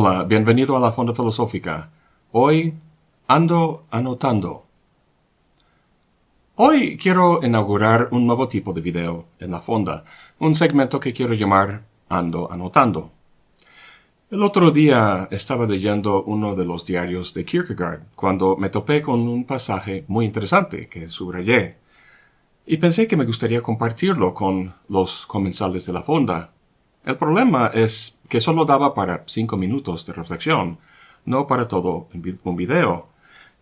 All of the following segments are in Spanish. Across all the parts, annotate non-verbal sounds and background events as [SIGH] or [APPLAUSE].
Hola, bienvenido a la Fonda Filosófica. Hoy ando anotando. Hoy quiero inaugurar un nuevo tipo de video en la Fonda, un segmento que quiero llamar Ando anotando. El otro día estaba leyendo uno de los diarios de Kierkegaard cuando me topé con un pasaje muy interesante que subrayé y pensé que me gustaría compartirlo con los comensales de la fonda. El problema es que solo daba para cinco minutos de reflexión, no para todo un video.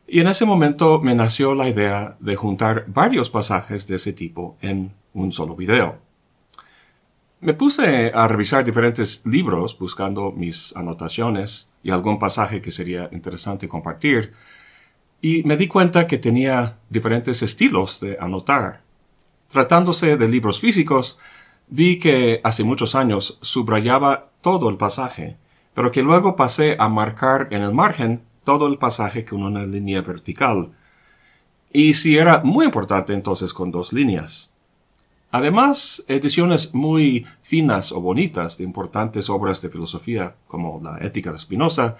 Y en ese momento me nació la idea de juntar varios pasajes de ese tipo en un solo video. Me puse a revisar diferentes libros buscando mis anotaciones y algún pasaje que sería interesante compartir, y me di cuenta que tenía diferentes estilos de anotar. Tratándose de libros físicos, vi que hace muchos años subrayaba todo el pasaje, pero que luego pasé a marcar en el margen todo el pasaje con una línea vertical. Y si era muy importante entonces con dos líneas. Además, ediciones muy finas o bonitas de importantes obras de filosofía, como la Ética de Spinoza,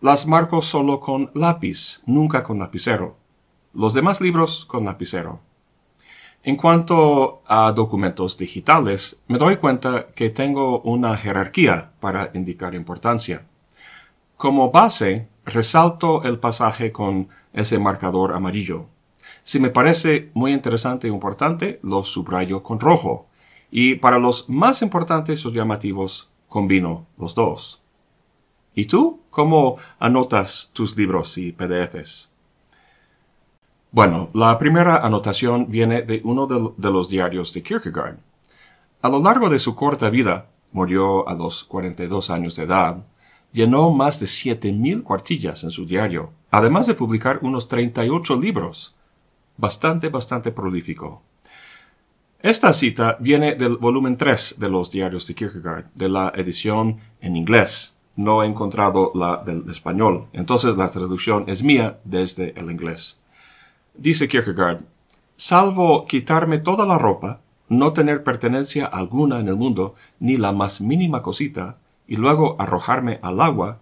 las marco solo con lápiz, nunca con lapicero. Los demás libros con lapicero. En cuanto a documentos digitales, me doy cuenta que tengo una jerarquía para indicar importancia. Como base, resalto el pasaje con ese marcador amarillo. Si me parece muy interesante e importante, lo subrayo con rojo. Y para los más importantes o llamativos, combino los dos. ¿Y tú? ¿Cómo anotas tus libros y PDFs? Bueno, la primera anotación viene de uno de, los diarios de Kierkegaard. A lo largo de su corta vida, murió a los 42 años de edad, llenó más de 7.000 cuartillas en su diario, además de publicar unos 38 libros. Bastante, bastante prolífico. Esta cita viene del volumen 3 de los diarios de Kierkegaard, de la edición en inglés. No he encontrado la del español, entonces la traducción es mía desde el inglés. Dice Kierkegaard, salvo quitarme toda la ropa, no tener pertenencia alguna en el mundo, ni la más mínima cosita, y luego arrojarme al agua,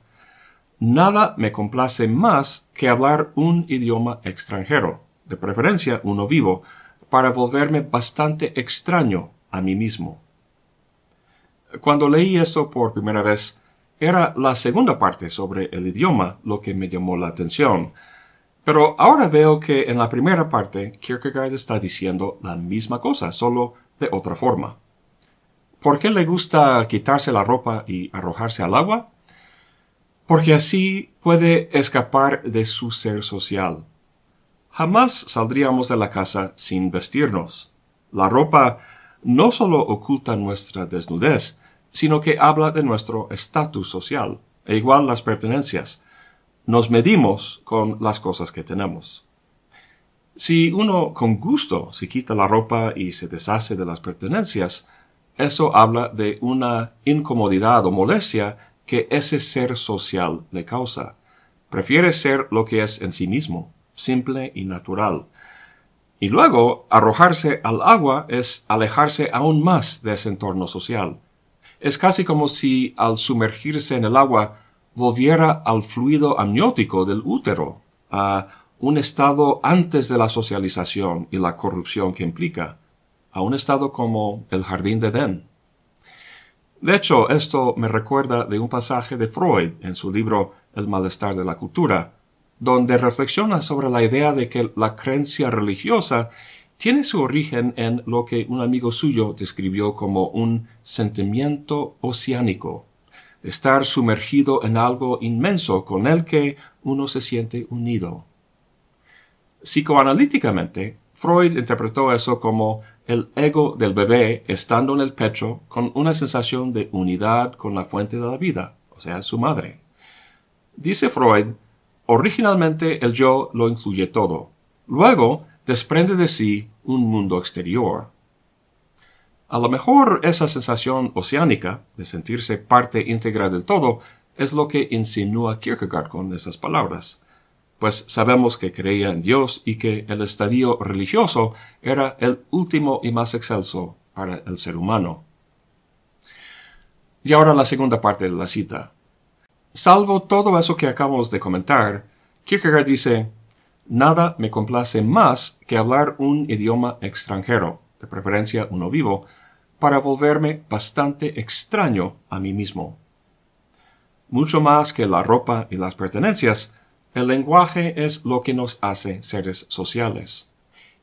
nada me complace más que hablar un idioma extranjero, de preferencia uno vivo, para volverme bastante extraño a mí mismo. Cuando leí esto por primera vez, era la segunda parte sobre el idioma lo que me llamó la atención, pero ahora veo que en la primera parte Kierkegaard está diciendo la misma cosa, solo de otra forma. ¿Por qué le gusta quitarse la ropa y arrojarse al agua? Porque así puede escapar de su ser social. Jamás saldríamos de la casa sin vestirnos. La ropa no solo oculta nuestra desnudez, sino que habla de nuestro estatus social, e igual las pertenencias, nos medimos con las cosas que tenemos. Si uno con gusto se quita la ropa y se deshace de las pertenencias, eso habla de una incomodidad o molestia que ese ser social le causa. Prefiere ser lo que es en sí mismo, simple y natural. Y luego, arrojarse al agua es alejarse aún más de ese entorno social. Es casi como si al sumergirse en el agua volviera al fluido amniótico del útero, a un estado antes de la socialización y la corrupción que implica, a un estado como el jardín de Edén. De hecho, esto me recuerda de un pasaje de Freud en su libro El malestar de la cultura, donde reflexiona sobre la idea de que la creencia religiosa tiene su origen en lo que un amigo suyo describió como un sentimiento oceánico, estar sumergido en algo inmenso con el que uno se siente unido. Psicoanalíticamente, Freud interpretó eso como el ego del bebé estando en el pecho con una sensación de unidad con la fuente de la vida, o sea, su madre. Dice Freud, originalmente el yo lo incluye todo. Luego desprende de sí un mundo exterior, a lo mejor esa sensación oceánica de sentirse parte íntegra del todo es lo que insinúa Kierkegaard con esas palabras, pues sabemos que creía en Dios y que el estadio religioso era el último y más excelso para el ser humano. Y ahora la segunda parte de la cita. Salvo todo eso que acabamos de comentar, Kierkegaard dice, nada me complace más que hablar un idioma extranjero, de preferencia uno vivo, para volverme bastante extraño a mí mismo. Mucho más que la ropa y las pertenencias, el lenguaje es lo que nos hace seres sociales.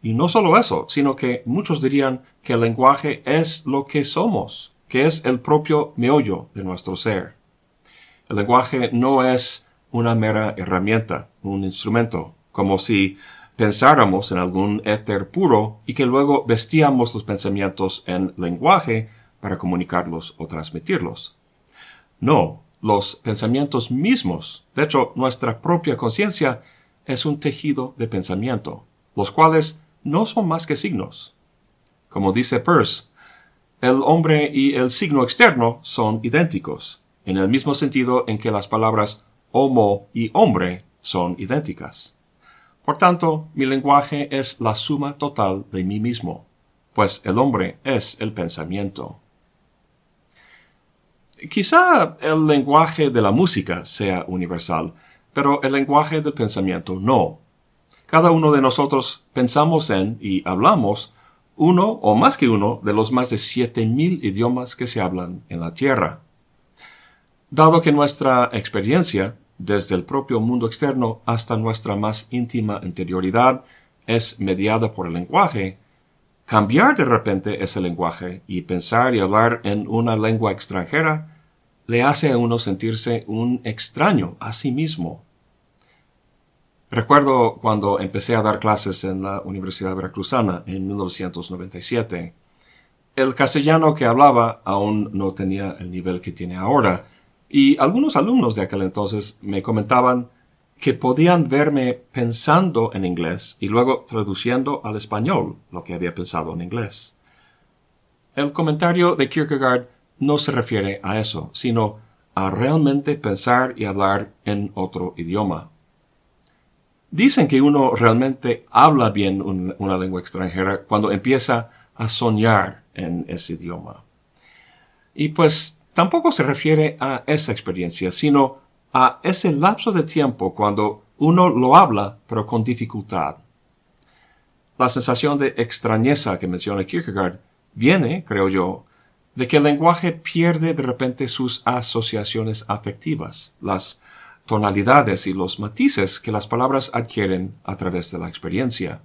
Y no solo eso, sino que muchos dirían que el lenguaje es lo que somos, que es el propio meollo de nuestro ser. El lenguaje no es una mera herramienta, un instrumento, como si pensáramos en algún éter puro y que luego vestíamos los pensamientos en lenguaje para comunicarlos o transmitirlos. No, los pensamientos mismos, de hecho nuestra propia conciencia, es un tejido de pensamiento, los cuales no son más que signos. Como dice Peirce, el hombre y el signo externo son idénticos, en el mismo sentido en que las palabras homo y hombre son idénticas. Por tanto, mi lenguaje es la suma total de mí mismo, pues el hombre es el pensamiento. Quizá el lenguaje de la música sea universal, pero el lenguaje del pensamiento no. Cada uno de nosotros pensamos en y hablamos uno o más que uno de los más de siete mil idiomas que se hablan en la Tierra. Dado que nuestra experiencia, desde el propio mundo externo hasta nuestra más íntima interioridad, es mediada por el lenguaje, cambiar de repente ese lenguaje y pensar y hablar en una lengua extranjera le hace a uno sentirse un extraño a sí mismo. Recuerdo cuando empecé a dar clases en la Universidad Veracruzana en 1997. El castellano que hablaba aún no tenía el nivel que tiene ahora, y algunos alumnos de aquel entonces me comentaban que podían verme pensando en inglés y luego traduciendo al español lo que había pensado en inglés. El comentario de Kierkegaard no se refiere a eso, sino a realmente pensar y hablar en otro idioma. Dicen que uno realmente habla bien una lengua extranjera cuando empieza a soñar en ese idioma. Y pues tampoco se refiere a esa experiencia, sino a ese lapso de tiempo cuando uno lo habla pero con dificultad. La sensación de extrañeza que menciona Kierkegaard viene, creo yo, de que el lenguaje pierde de repente sus asociaciones afectivas, las tonalidades y los matices que las palabras adquieren a través de la experiencia.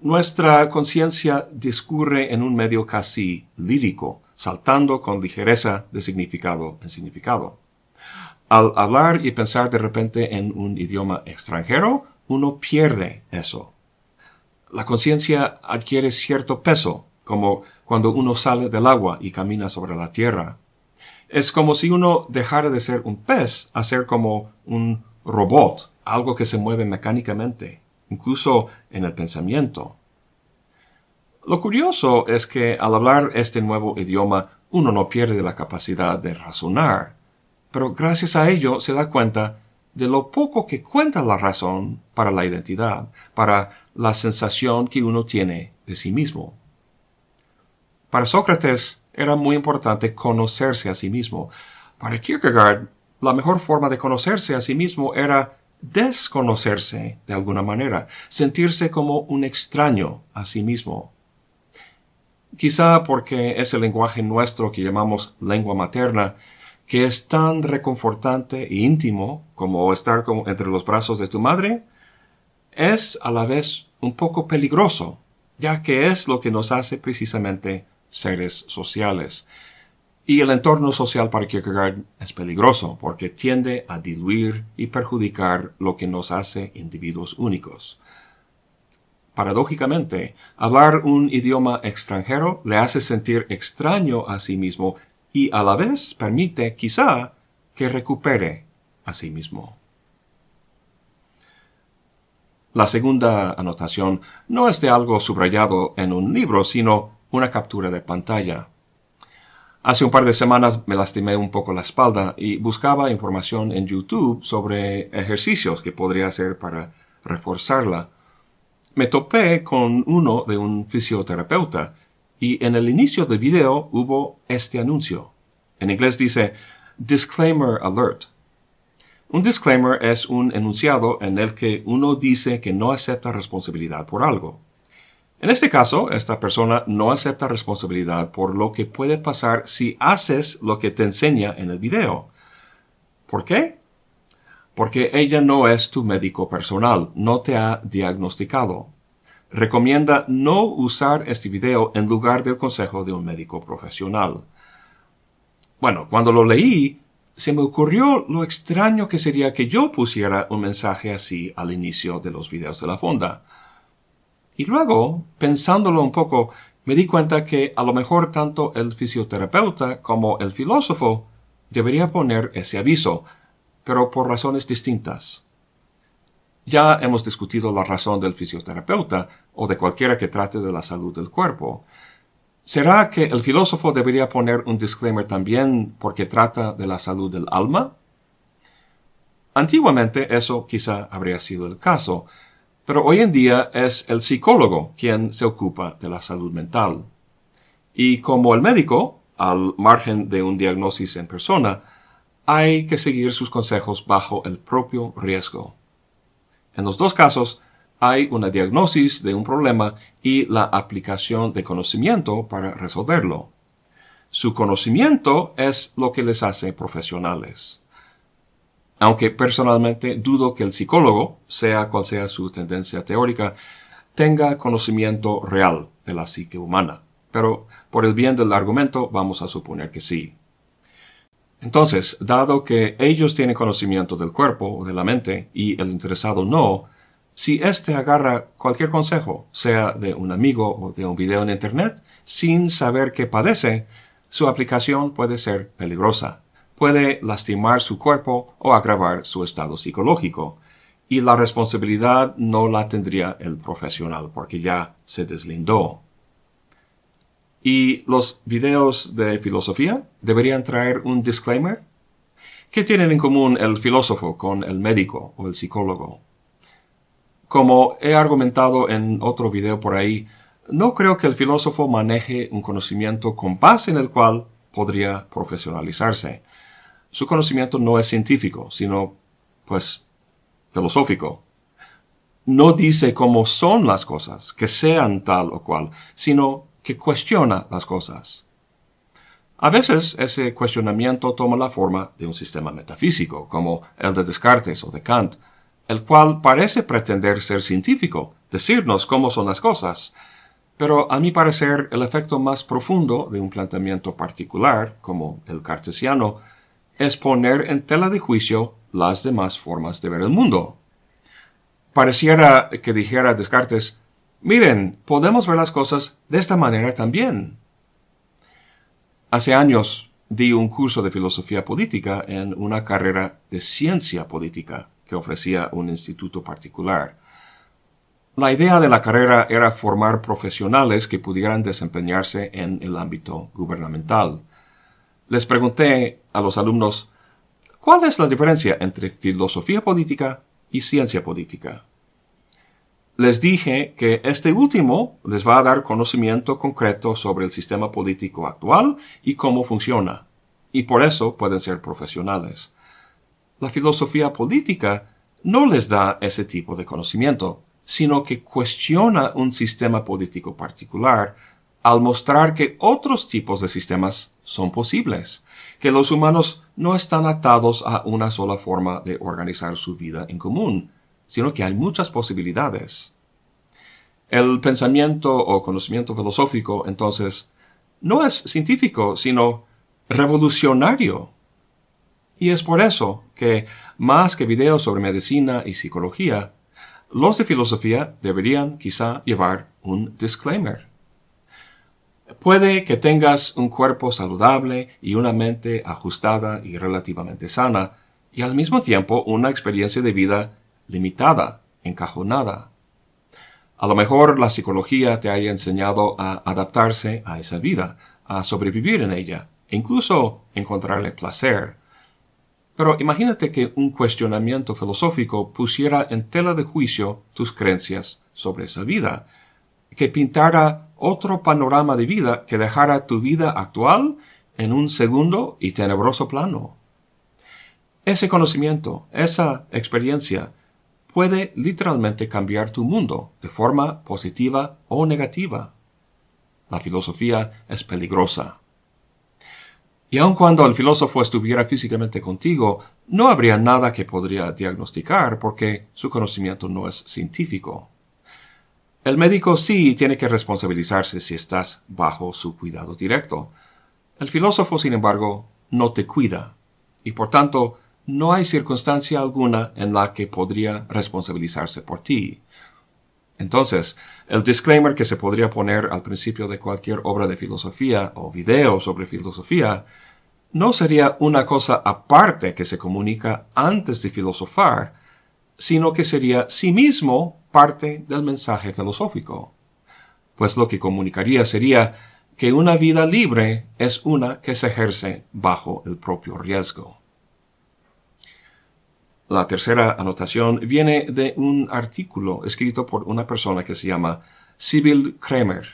Nuestra conciencia discurre en un medio casi lírico, saltando con ligereza de significado en significado. Al hablar y pensar de repente en un idioma extranjero, uno pierde eso. La conciencia adquiere cierto peso, como cuando uno sale del agua y camina sobre la tierra. Es como si uno dejara de ser un pez a ser como un robot, algo que se mueve mecánicamente, incluso en el pensamiento. Lo curioso es que al hablar este nuevo idioma uno no pierde la capacidad de razonar, pero gracias a ello se da cuenta de lo poco que cuenta la razón para la identidad, para la sensación que uno tiene de sí mismo. Para Sócrates era muy importante conocerse a sí mismo. Para Kierkegaard, la mejor forma de conocerse a sí mismo era desconocerse de alguna manera, sentirse como un extraño a sí mismo. Quizá porque es el lenguaje nuestro que llamamos lengua materna, que es tan reconfortante e íntimo como estar entre los brazos de tu madre, es a la vez un poco peligroso, ya que es lo que nos hace precisamente seres sociales. Y el entorno social para Kierkegaard es peligroso porque tiende a diluir y perjudicar lo que nos hace individuos únicos. Paradójicamente, hablar un idioma extranjero le hace sentir extraño a sí mismo y a la vez permite quizá que recupere a sí mismo. La segunda anotación no es de algo subrayado en un libro, sino una captura de pantalla. Hace un par de semanas me lastimé un poco la espalda y buscaba información en YouTube sobre ejercicios que podría hacer para reforzarla. Me topé con uno de un fisioterapeuta y en el inicio del video hubo este anuncio. En inglés dice Disclaimer Alert, Un disclaimer es un enunciado en el que uno dice que no acepta responsabilidad por algo. En este caso, esta persona no acepta responsabilidad por lo que puede pasar si haces lo que te enseña en el video. ¿Por qué? Porque ella no es tu médico personal, no te ha diagnosticado. Recomienda no usar este video en lugar del consejo de un médico profesional. Bueno, cuando lo leí, se me ocurrió lo extraño que sería que yo pusiera un mensaje así al inicio de los videos de la fonda. Y luego, pensándolo un poco, me di cuenta que a lo mejor tanto el fisioterapeuta como el filósofo debería poner ese aviso, pero por razones distintas. Ya hemos discutido la razón del fisioterapeuta o de cualquiera que trate de la salud del cuerpo, ¿Será que el filósofo debería poner un disclaimer también porque trata de la salud del alma? Antiguamente eso quizá habría sido el caso, pero hoy en día es el psicólogo quien se ocupa de la salud mental. Y como el médico, al margen de un diagnóstico en persona, hay que seguir sus consejos bajo el propio riesgo. En los dos casos, hay una diagnosis de un problema y la aplicación de conocimiento para resolverlo. Su conocimiento es lo que les hace profesionales. Aunque personalmente dudo que el psicólogo, sea cual sea su tendencia teórica, tenga conocimiento real de la psique humana. Pero por el bien del argumento vamos a suponer que sí. Entonces, dado que ellos tienen conocimiento del cuerpo o de la mente y el interesado no, si éste agarra cualquier consejo, sea de un amigo o de un video en Internet, sin saber qué padece, su aplicación puede ser peligrosa, puede lastimar su cuerpo o agravar su estado psicológico, y la responsabilidad no la tendría el profesional porque ya se deslindó. ¿Y los videos de filosofía deberían traer un disclaimer? ¿Qué tienen en común el filósofo con el médico o el psicólogo? Como he argumentado en otro video por ahí, no creo que el filósofo maneje un conocimiento con base en el cual podría profesionalizarse. Su conocimiento no es científico, sino, pues, filosófico. No dice cómo son las cosas, que sean tal o cual, sino que cuestiona las cosas. A veces ese cuestionamiento toma la forma de un sistema metafísico, como el de Descartes o de Kant, el cual parece pretender ser científico, decirnos cómo son las cosas, pero a mi parecer el efecto más profundo de un planteamiento particular, como el cartesiano, es poner en tela de juicio las demás formas de ver el mundo. Pareciera que dijera Descartes, miren, podemos ver las cosas de esta manera también. Hace años di un curso de filosofía política en una carrera de ciencia política que ofrecía un instituto particular. La idea de la carrera era formar profesionales que pudieran desempeñarse en el ámbito gubernamental. Les pregunté a los alumnos, ¿cuál es la diferencia entre filosofía política y ciencia política? Les dije que este último les va a dar conocimiento concreto sobre el sistema político actual y cómo funciona, y por eso pueden ser profesionales. La filosofía política no les da ese tipo de conocimiento, sino que cuestiona un sistema político particular al mostrar que otros tipos de sistemas son posibles, que los humanos no están atados a una sola forma de organizar su vida en común, sino que hay muchas posibilidades. El pensamiento o conocimiento filosófico, entonces, no es científico, sino revolucionario. Y es por eso que, más que videos sobre medicina y psicología, los de filosofía deberían quizá llevar un disclaimer. Puede que tengas un cuerpo saludable y una mente ajustada y relativamente sana, y al mismo tiempo una experiencia de vida limitada, encajonada. A lo mejor la psicología te haya enseñado a adaptarse a esa vida, a sobrevivir en ella, e incluso encontrarle placer, pero imagínate que un cuestionamiento filosófico pusiera en tela de juicio tus creencias sobre esa vida, que pintara otro panorama de vida que dejara tu vida actual en un segundo y tenebroso plano. Ese conocimiento, esa experiencia, puede literalmente cambiar tu mundo de forma positiva o negativa. La filosofía es peligrosa. Y aun cuando el filósofo estuviera físicamente contigo, no habría nada que podría diagnosticar porque su conocimiento no es científico. El médico sí tiene que responsabilizarse si estás bajo su cuidado directo. El filósofo, sin embargo, no te cuida, y por tanto no hay circunstancia alguna en la que podría responsabilizarse por ti. Entonces, el disclaimer que se podría poner al principio de cualquier obra de filosofía o video sobre filosofía no sería una cosa aparte que se comunica antes de filosofar, sino que sería sí mismo parte del mensaje filosófico. Pues lo que comunicaría sería que una vida libre es una que se ejerce bajo el propio riesgo. La tercera anotación viene de un artículo escrito por una persona que se llama Sibyl Kramer.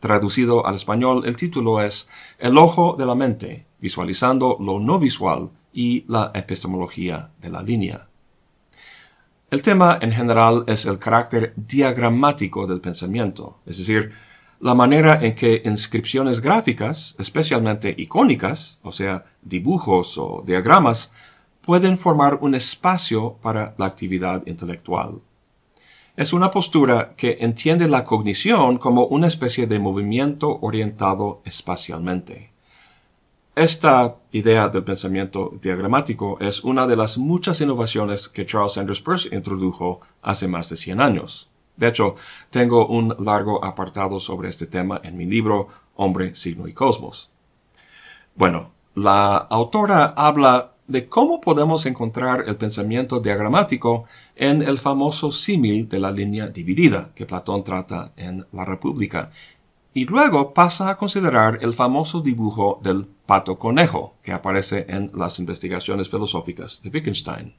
Traducido al español, el título es El ojo de la mente, visualizando lo no visual y la epistemología de la línea. El tema en general es el carácter diagramático del pensamiento, es decir, la manera en que inscripciones gráficas, especialmente icónicas, o sea, dibujos o diagramas, pueden formar un espacio para la actividad intelectual. Es una postura que entiende la cognición como una especie de movimiento orientado espacialmente. Esta idea del pensamiento diagramático es una de las muchas innovaciones que Charles Sanders Peirce introdujo hace más de 100 años. De hecho, tengo un largo apartado sobre este tema en mi libro Hombre, Signo y Cosmos. Bueno, la autora habla de cómo podemos encontrar el pensamiento diagramático en el famoso símil de la línea dividida que Platón trata en La República, y luego pasa a considerar el famoso dibujo del pato conejo que aparece en las investigaciones filosóficas de Wittgenstein.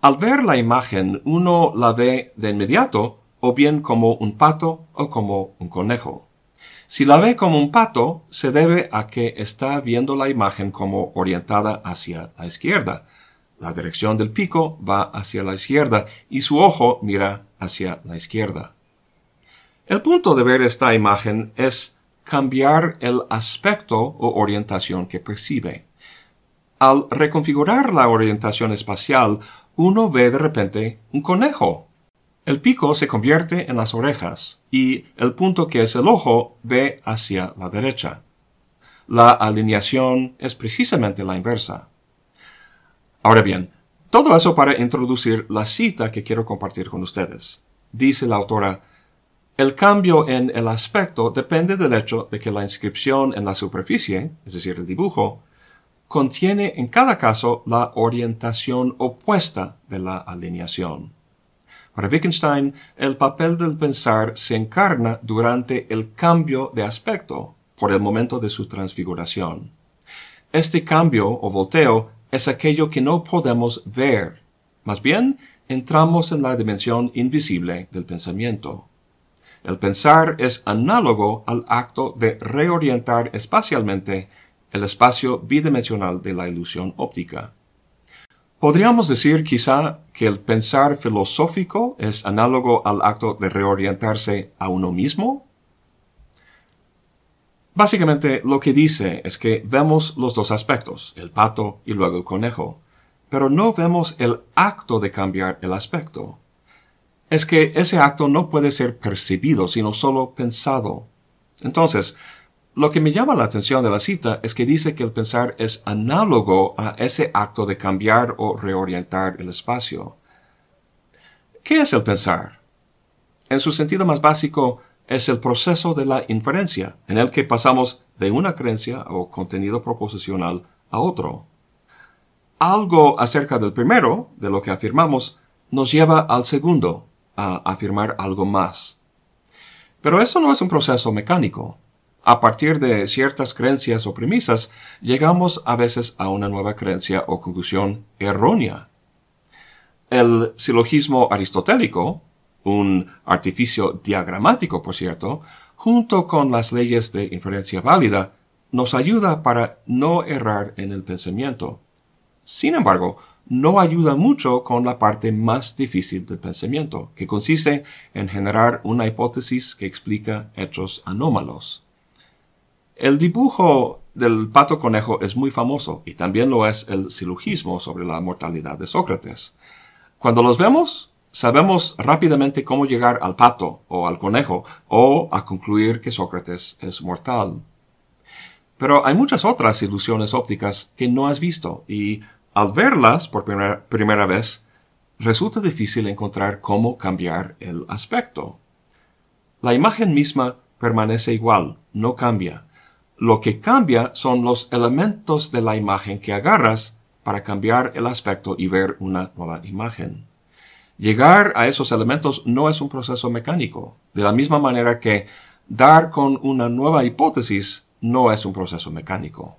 Al ver la imagen uno la ve de inmediato o bien como un pato o como un conejo. Si la ve como un pato, se debe a que está viendo la imagen como orientada hacia la izquierda. La dirección del pico va hacia la izquierda y su ojo mira hacia la izquierda. El punto de ver esta imagen es cambiar el aspecto o orientación que percibe. Al reconfigurar la orientación espacial, uno ve de repente un conejo el pico se convierte en las orejas y el punto que es el ojo ve hacia la derecha. La alineación es precisamente la inversa. Ahora bien, todo eso para introducir la cita que quiero compartir con ustedes. Dice la autora, el cambio en el aspecto depende del hecho de que la inscripción en la superficie, es decir, el dibujo, contiene en cada caso la orientación opuesta de la alineación. Para Wittgenstein, el papel del pensar se encarna durante el cambio de aspecto, por el momento de su transfiguración. Este cambio o volteo es aquello que no podemos ver. Más bien, entramos en la dimensión invisible del pensamiento. El pensar es análogo al acto de reorientar espacialmente el espacio bidimensional de la ilusión óptica. Podríamos decir quizá que el pensar filosófico es análogo al acto de reorientarse a uno mismo. Básicamente lo que dice es que vemos los dos aspectos, el pato y luego el conejo, pero no vemos el acto de cambiar el aspecto. Es que ese acto no puede ser percibido, sino solo pensado. Entonces, lo que me llama la atención de la cita es que dice que el pensar es análogo a ese acto de cambiar o reorientar el espacio. ¿Qué es el pensar? En su sentido más básico, es el proceso de la inferencia, en el que pasamos de una creencia o contenido proposicional a otro. Algo acerca del primero, de lo que afirmamos, nos lleva al segundo, a afirmar algo más. Pero eso no es un proceso mecánico a partir de ciertas creencias o premisas, llegamos a veces a una nueva creencia o conclusión errónea. El silogismo aristotélico, un artificio diagramático, por cierto, junto con las leyes de inferencia válida, nos ayuda para no errar en el pensamiento. Sin embargo, no ayuda mucho con la parte más difícil del pensamiento, que consiste en generar una hipótesis que explica hechos anómalos. El dibujo del pato conejo es muy famoso y también lo es el silogismo sobre la mortalidad de Sócrates. Cuando los vemos, sabemos rápidamente cómo llegar al pato o al conejo o a concluir que Sócrates es mortal. Pero hay muchas otras ilusiones ópticas que no has visto y al verlas por primera, vez, resulta difícil encontrar cómo cambiar el aspecto. La imagen misma permanece igual, no cambia. Lo que cambia son los elementos de la imagen que agarras para cambiar el aspecto y ver una nueva imagen. Llegar a esos elementos no es un proceso mecánico, de la misma manera que dar con una nueva hipótesis no es un proceso mecánico.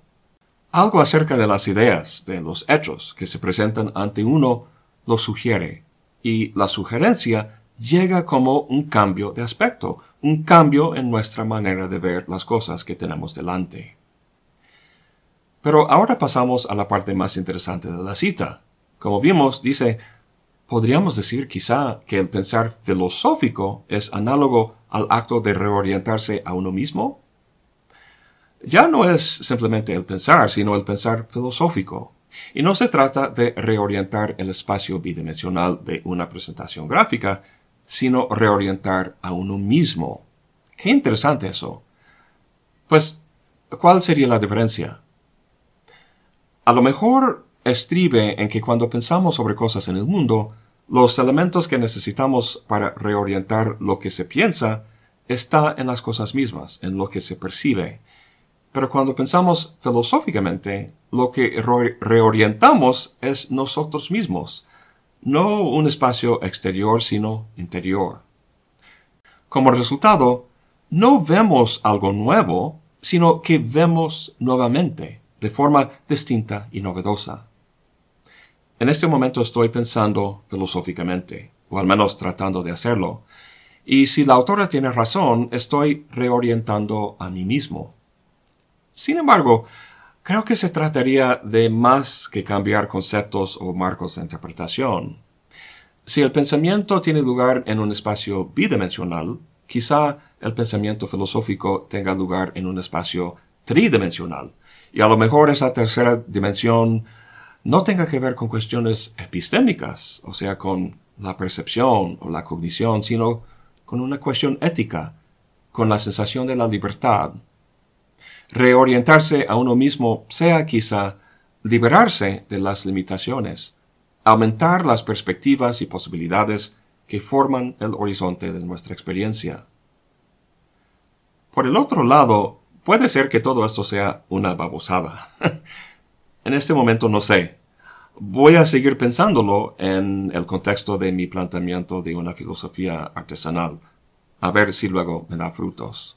Algo acerca de las ideas, de los hechos que se presentan ante uno, lo sugiere, y la sugerencia llega como un cambio de aspecto, un cambio en nuestra manera de ver las cosas que tenemos delante. Pero ahora pasamos a la parte más interesante de la cita. Como vimos, dice, podríamos decir quizá que el pensar filosófico es análogo al acto de reorientarse a uno mismo ya no es simplemente el pensar, sino el pensar filosófico. Y no se trata de reorientar el espacio bidimensional de una presentación gráfica, sino reorientar a uno mismo. Qué interesante eso. Pues, ¿cuál sería la diferencia? A lo mejor estribe en que cuando pensamos sobre cosas en el mundo, los elementos que necesitamos para reorientar lo que se piensa está en las cosas mismas, en lo que se percibe, pero cuando pensamos filosóficamente, lo que reorientamos es nosotros mismos, no un espacio exterior, sino interior. Como resultado, no vemos algo nuevo, sino que vemos nuevamente, de forma distinta y novedosa. En este momento estoy pensando filosóficamente, o al menos tratando de hacerlo, y si la autora tiene razón, estoy reorientando a mí mismo. Sin embargo, creo que se trataría de más que cambiar conceptos o marcos de interpretación. Si el pensamiento tiene lugar en un espacio bidimensional, quizá el pensamiento filosófico tenga lugar en un espacio tridimensional, y a lo mejor esa tercera dimensión no tenga que ver con cuestiones epistémicas, o sea, con la percepción o la cognición, sino con una cuestión ética, con la sensación de la libertad, reorientarse a uno mismo sea quizá liberarse de las limitaciones, aumentar las perspectivas y posibilidades que forman el horizonte de nuestra experiencia. Por el otro lado, puede ser que todo esto sea una babosada. [LAUGHS] en este momento no sé. Voy a seguir pensándolo en el contexto de mi planteamiento de una filosofía artesanal, a ver si luego me da frutos.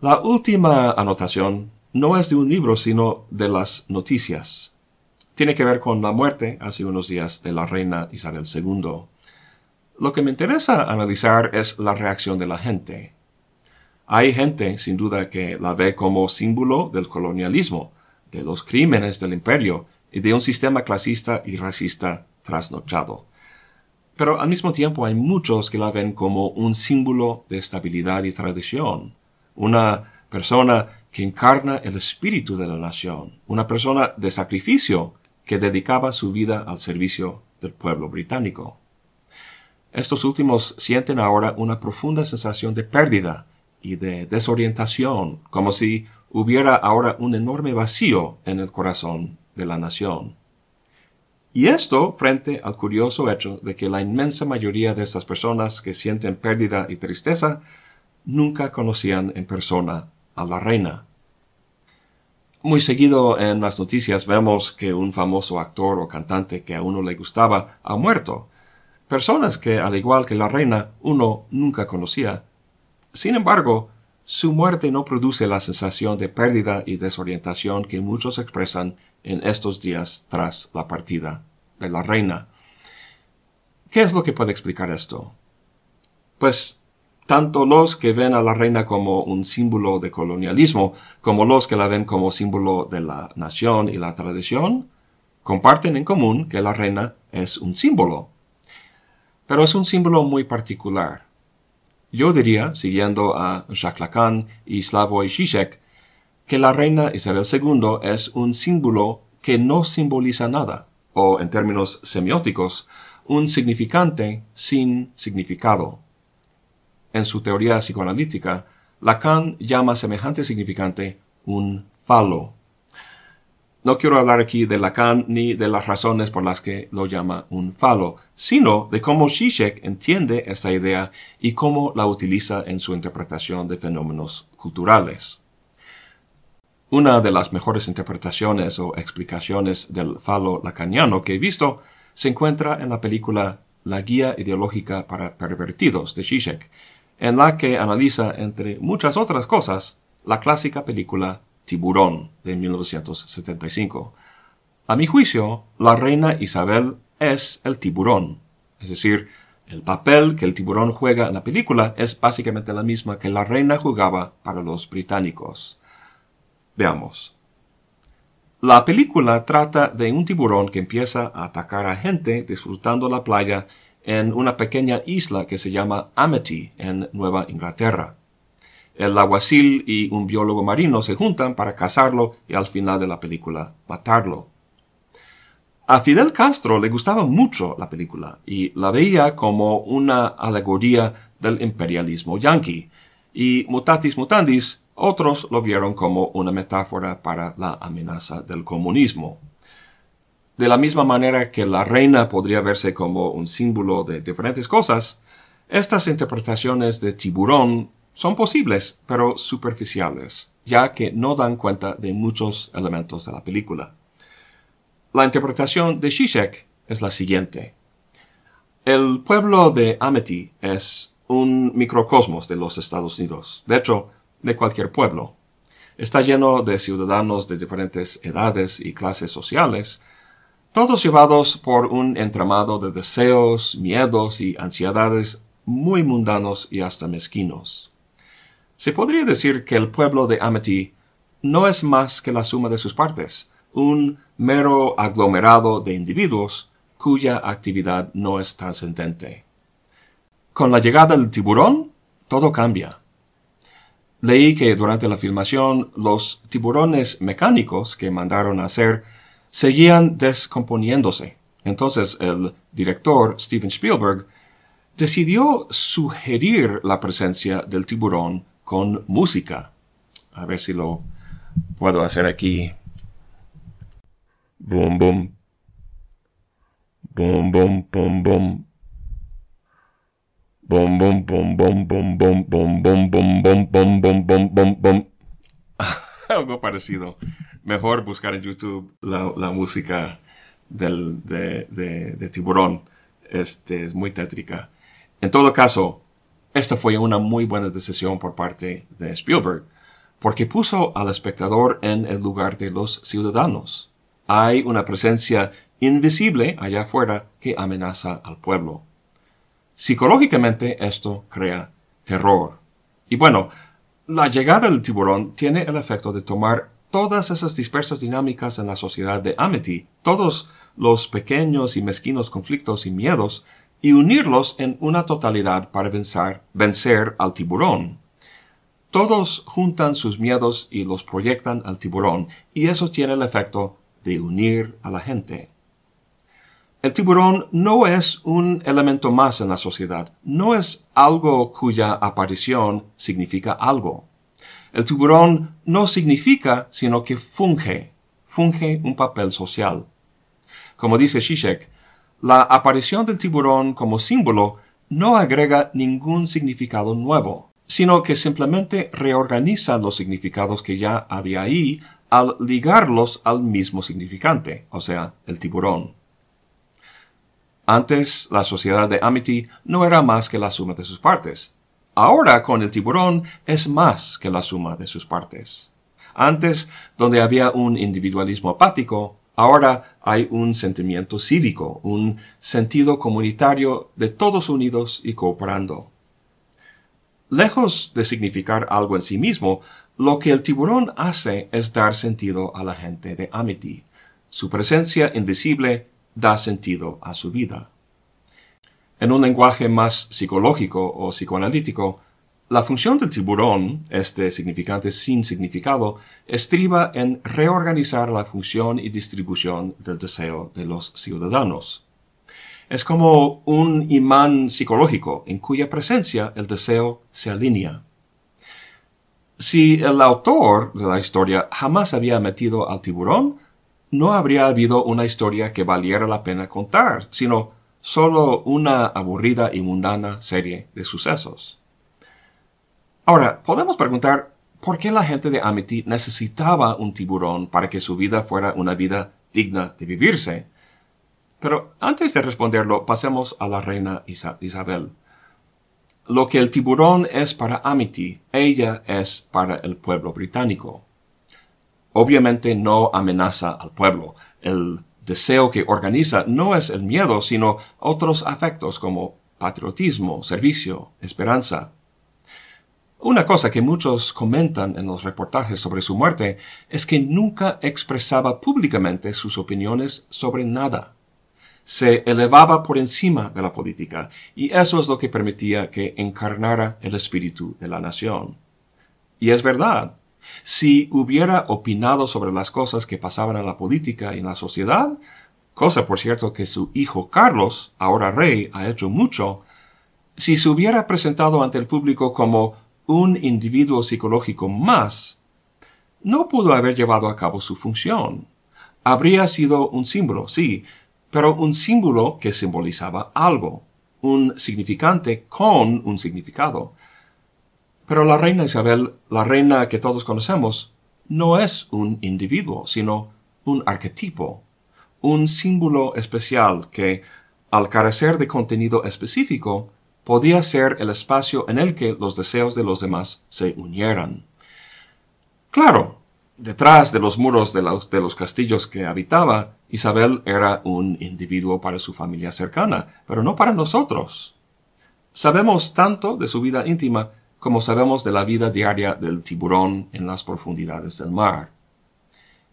La última anotación no es de un libro, sino de las noticias. Tiene que ver con la muerte hace unos días de la reina Isabel II. Lo que me interesa analizar es la reacción de la gente. Hay gente, sin duda, que la ve como símbolo del colonialismo, de los crímenes del imperio y de un sistema clasista y racista trasnochado. Pero al mismo tiempo hay muchos que la ven como un símbolo de estabilidad y tradición una persona que encarna el espíritu de la nación, una persona de sacrificio que dedicaba su vida al servicio del pueblo británico. Estos últimos sienten ahora una profunda sensación de pérdida y de desorientación, como si hubiera ahora un enorme vacío en el corazón de la nación. Y esto frente al curioso hecho de que la inmensa mayoría de estas personas que sienten pérdida y tristeza nunca conocían en persona a la reina. Muy seguido en las noticias vemos que un famoso actor o cantante que a uno le gustaba ha muerto. Personas que, al igual que la reina, uno nunca conocía. Sin embargo, su muerte no produce la sensación de pérdida y desorientación que muchos expresan en estos días tras la partida de la reina. ¿Qué es lo que puede explicar esto? Pues tanto los que ven a la reina como un símbolo de colonialismo, como los que la ven como símbolo de la nación y la tradición, comparten en común que la reina es un símbolo. Pero es un símbolo muy particular. Yo diría, siguiendo a Jacques Lacan y Slavoj Žižek, que la reina Isabel II es un símbolo que no simboliza nada, o en términos semióticos, un significante sin significado. En su teoría psicoanalítica, Lacan llama semejante significante un falo. No quiero hablar aquí de Lacan ni de las razones por las que lo llama un falo, sino de cómo Zizek entiende esta idea y cómo la utiliza en su interpretación de fenómenos culturales. Una de las mejores interpretaciones o explicaciones del falo lacaniano que he visto se encuentra en la película La Guía Ideológica para Pervertidos de Zizek, en la que analiza, entre muchas otras cosas, la clásica película Tiburón de 1975. A mi juicio, la reina Isabel es el tiburón, es decir, el papel que el tiburón juega en la película es básicamente la misma que la reina jugaba para los británicos. Veamos. La película trata de un tiburón que empieza a atacar a gente disfrutando la playa en una pequeña isla que se llama Amity en Nueva Inglaterra. El aguacil y un biólogo marino se juntan para cazarlo y al final de la película matarlo. A Fidel Castro le gustaba mucho la película y la veía como una alegoría del imperialismo yanqui, y mutatis mutandis otros lo vieron como una metáfora para la amenaza del comunismo. De la misma manera que la reina podría verse como un símbolo de diferentes cosas, estas interpretaciones de tiburón son posibles, pero superficiales, ya que no dan cuenta de muchos elementos de la película. La interpretación de Zizek es la siguiente. El pueblo de Amity es un microcosmos de los Estados Unidos. De hecho, de cualquier pueblo. Está lleno de ciudadanos de diferentes edades y clases sociales, todos llevados por un entramado de deseos, miedos y ansiedades muy mundanos y hasta mezquinos. Se podría decir que el pueblo de Amity no es más que la suma de sus partes, un mero aglomerado de individuos cuya actividad no es trascendente. Con la llegada del tiburón, todo cambia. Leí que durante la filmación los tiburones mecánicos que mandaron a hacer seguían descomponiéndose. Entonces el director Steven Spielberg decidió sugerir la presencia del tiburón con música. A ver si lo puedo hacer aquí. Boom, boom. Boom, boom, boom, boom. [LAUGHS] Algo parecido. Mejor buscar en YouTube la, música del, de, de, de, tiburón. Este es muy tétrica. En todo caso, esta fue una muy buena decisión por parte de Spielberg, porque puso al espectador en el lugar de los ciudadanos. Hay una presencia invisible allá afuera que amenaza al pueblo. Psicológicamente esto crea terror. Y bueno, la llegada del tiburón tiene el efecto de tomar todas esas dispersas dinámicas en la sociedad de Amity, todos los pequeños y mezquinos conflictos y miedos, y unirlos en una totalidad para vencer, vencer al tiburón. Todos juntan sus miedos y los proyectan al tiburón, y eso tiene el efecto de unir a la gente. El tiburón no es un elemento más en la sociedad, no es algo cuya aparición significa algo. El tiburón no significa, sino que funge, funge un papel social. Como dice Zizek, la aparición del tiburón como símbolo no agrega ningún significado nuevo, sino que simplemente reorganiza los significados que ya había ahí al ligarlos al mismo significante, o sea, el tiburón. Antes, la sociedad de Amity no era más que la suma de sus partes. Ahora, con el tiburón, es más que la suma de sus partes. Antes, donde había un individualismo apático, ahora hay un sentimiento cívico, un sentido comunitario de todos unidos y cooperando. Lejos de significar algo en sí mismo, lo que el tiburón hace es dar sentido a la gente de Amity. Su presencia invisible da sentido a su vida. En un lenguaje más psicológico o psicoanalítico, la función del tiburón, este significante sin significado, estriba en reorganizar la función y distribución del deseo de los ciudadanos. Es como un imán psicológico en cuya presencia el deseo se alinea. Si el autor de la historia jamás había metido al tiburón, no habría habido una historia que valiera la pena contar, sino solo una aburrida y mundana serie de sucesos. Ahora, podemos preguntar por qué la gente de Amity necesitaba un tiburón para que su vida fuera una vida digna de vivirse. Pero antes de responderlo, pasemos a la reina Isabel. Lo que el tiburón es para Amity, ella es para el pueblo británico. Obviamente no amenaza al pueblo. El deseo que organiza no es el miedo, sino otros afectos como patriotismo, servicio, esperanza. Una cosa que muchos comentan en los reportajes sobre su muerte es que nunca expresaba públicamente sus opiniones sobre nada. Se elevaba por encima de la política, y eso es lo que permitía que encarnara el espíritu de la nación. Y es verdad, si hubiera opinado sobre las cosas que pasaban en la política y en la sociedad, cosa por cierto que su hijo Carlos, ahora rey, ha hecho mucho, si se hubiera presentado ante el público como un individuo psicológico más, no pudo haber llevado a cabo su función. Habría sido un símbolo, sí, pero un símbolo que simbolizaba algo, un significante con un significado. Pero la reina Isabel, la reina que todos conocemos, no es un individuo, sino un arquetipo, un símbolo especial que, al carecer de contenido específico, podía ser el espacio en el que los deseos de los demás se unieran. Claro, detrás de los muros de los, de los castillos que habitaba, Isabel era un individuo para su familia cercana, pero no para nosotros. Sabemos tanto de su vida íntima como sabemos de la vida diaria del tiburón en las profundidades del mar.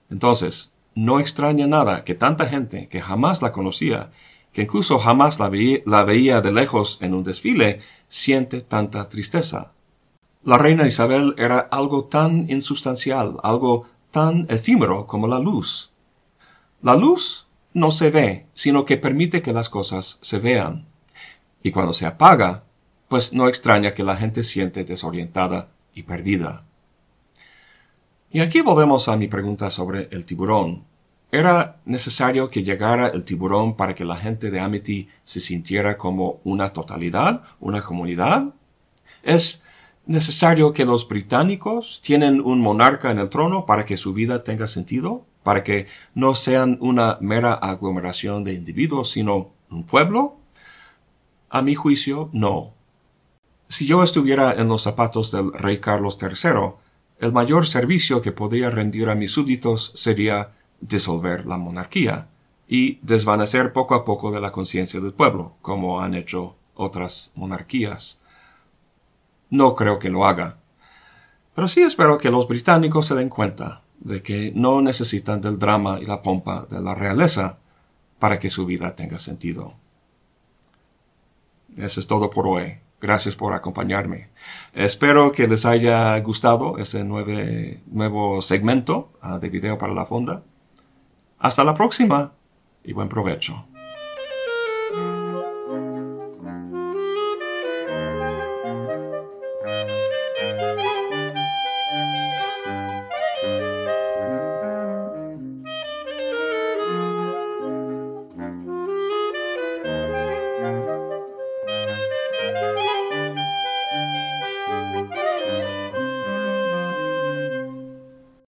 Entonces, no extraña nada que tanta gente que jamás la conocía que incluso jamás la, veía de lejos en un desfile, siente tanta tristeza. La reina Isabel era algo tan insustancial, algo tan efímero como la luz. La luz no se ve, sino que permite que las cosas se vean. Y cuando se apaga, pues no extraña que la gente siente desorientada y perdida. Y aquí volvemos a mi pregunta sobre el tiburón. Era necesario que llegara el tiburón para que la gente de Amity se sintiera como una totalidad, una comunidad. Es necesario que los británicos tienen un monarca en el trono para que su vida tenga sentido, para que no sean una mera aglomeración de individuos, sino un pueblo. A mi juicio, no. Si yo estuviera en los zapatos del rey Carlos III, el mayor servicio que podría rendir a mis súbditos sería disolver la monarquía y desvanecer poco a poco de la conciencia del pueblo, como han hecho otras monarquías. No creo que lo haga. Pero sí espero que los británicos se den cuenta de que no necesitan del drama y la pompa de la realeza para que su vida tenga sentido. Eso es todo por hoy. Gracias por acompañarme. Espero que les haya gustado ese nuevo segmento ah, de video para la fonda. Hasta la próxima y buen provecho.